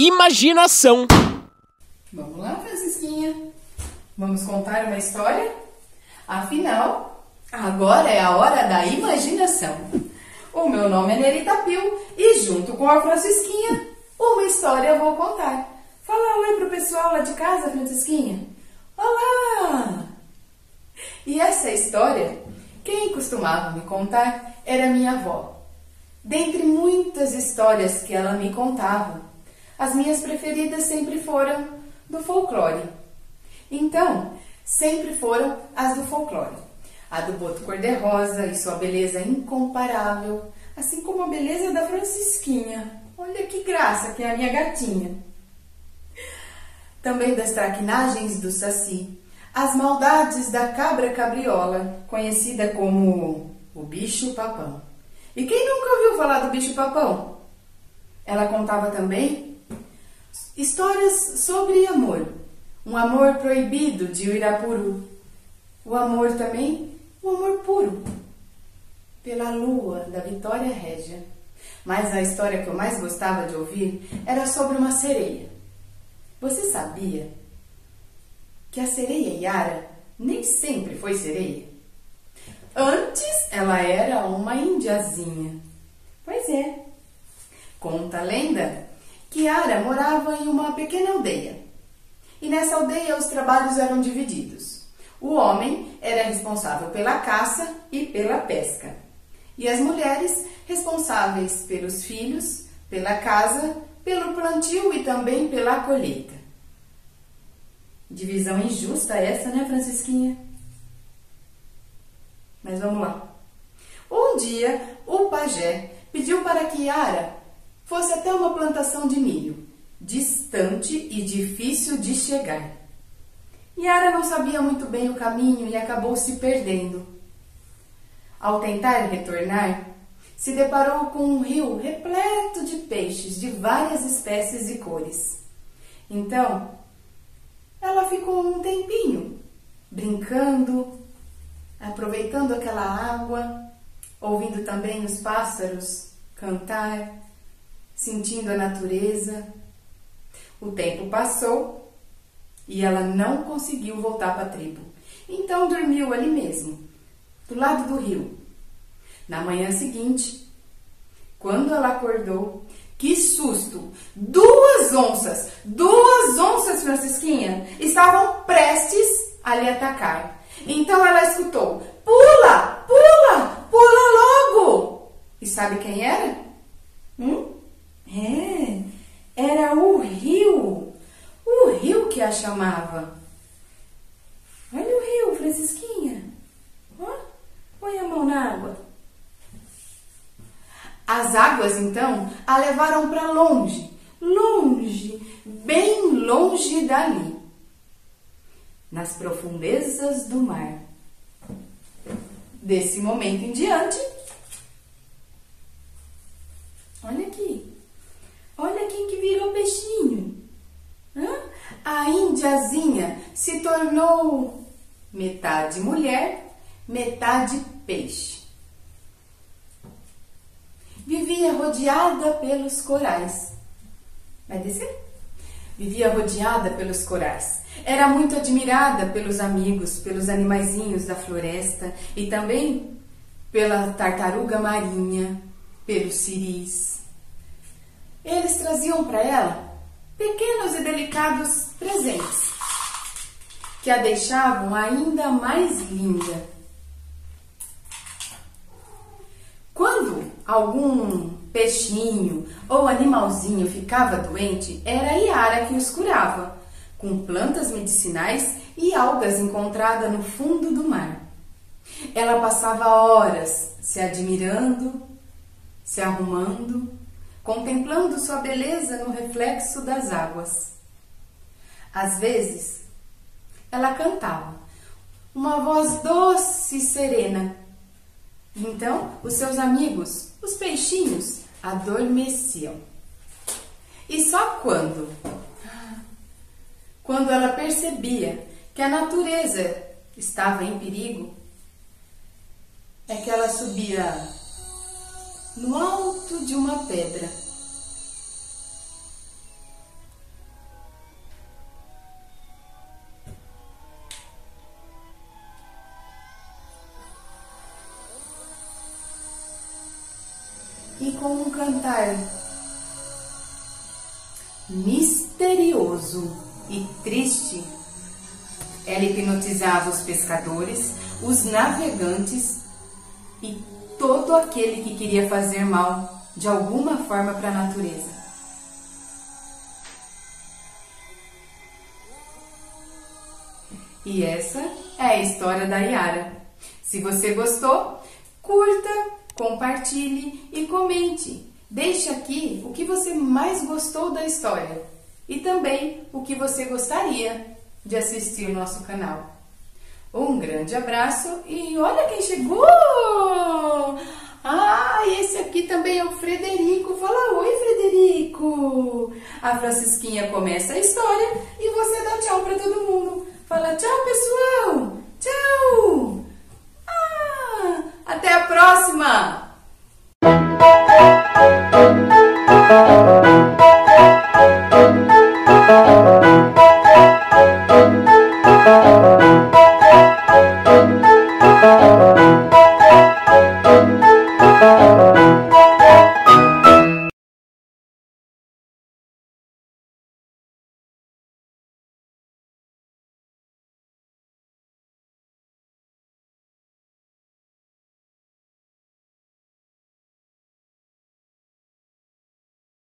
imaginação. Vamos lá, Francisquinha. Vamos contar uma história? Afinal, agora é a hora da imaginação. O meu nome é Nerita Pio e junto com a Francisquinha, uma história eu vou contar. Fala oi pro pessoal lá de casa, Francisquinha. Olá! E essa história, quem costumava me contar era minha avó. Dentre muitas histórias que ela me contava, as minhas preferidas sempre foram do folclore. Então, sempre foram as do folclore. A do boto cor-de-rosa e sua beleza incomparável, assim como a beleza da Francisquinha. Olha que graça que é a minha gatinha. Também das traquinagens do Saci, as maldades da cabra cabriola, conhecida como o bicho papão. E quem nunca ouviu falar do bicho papão? Ela contava também histórias sobre amor, um amor proibido de Uirapuru. O amor também, o um amor puro, pela lua da Vitória Régia. Mas a história que eu mais gostava de ouvir era sobre uma sereia. Você sabia que a sereia Yara nem sempre foi sereia? Antes ela era uma indiazinha. Pois é. Conta a lenda Yara morava em uma pequena aldeia. E nessa aldeia os trabalhos eram divididos. O homem era responsável pela caça e pela pesca. E as mulheres responsáveis pelos filhos, pela casa, pelo plantio e também pela colheita. Divisão injusta essa, né, Francisquinha? Mas vamos lá. Um dia, o pajé pediu para que Yara fosse até uma plantação de milho, distante e difícil de chegar. Yara não sabia muito bem o caminho e acabou se perdendo. Ao tentar retornar, se deparou com um rio repleto de peixes de várias espécies e cores. Então, ela ficou um tempinho brincando, aproveitando aquela água, ouvindo também os pássaros cantar, sentindo a natureza. O tempo passou e ela não conseguiu voltar para a tribo. Então dormiu ali mesmo, do lado do rio. Na manhã seguinte, quando ela acordou, que susto! Duas onças, duas onças, Francisquinha, estavam prestes a lhe atacar. Então ela escutou: Pula, pula, pula logo! E sabe quem era? Hum? É, era o rio. O rio que a chamava. Olha o rio, Francisquinha. Ó, põe a mão na água. As águas, então, a levaram para longe, longe, bem longe dali, nas profundezas do mar. Desse momento em diante, olha aqui, olha quem que virou peixinho. Hã? A índiazinha se tornou metade mulher, metade peixe vivia rodeada pelos corais. Vai descer? Vivia rodeada pelos corais. Era muito admirada pelos amigos, pelos animaizinhos da floresta e também pela tartaruga marinha, pelos ciris. Eles traziam para ela pequenos e delicados presentes que a deixavam ainda mais linda. Quando algum peixinho ou animalzinho ficava doente, era Iara que os curava, com plantas medicinais e algas encontradas no fundo do mar. Ela passava horas se admirando, se arrumando, contemplando sua beleza no reflexo das águas. Às vezes, ela cantava, uma voz doce e serena então, os seus amigos, os peixinhos, adormeciam. E só quando? Quando ela percebia que a natureza estava em perigo, é que ela subia no alto de uma pedra com um cantar misterioso e triste, ela hipnotizava os pescadores, os navegantes e todo aquele que queria fazer mal de alguma forma para a natureza. E essa é a história da Yara. Se você gostou, curta, compartilhe e comente. Deixe aqui o que você mais gostou da história e também o que você gostaria de assistir no nosso canal. Um grande abraço e olha quem chegou! Ah, esse aqui também é o Frederico. Fala oi, Frederico! A Francisquinha começa a história e você dá tchau para todo mundo. Fala tchau, pessoal!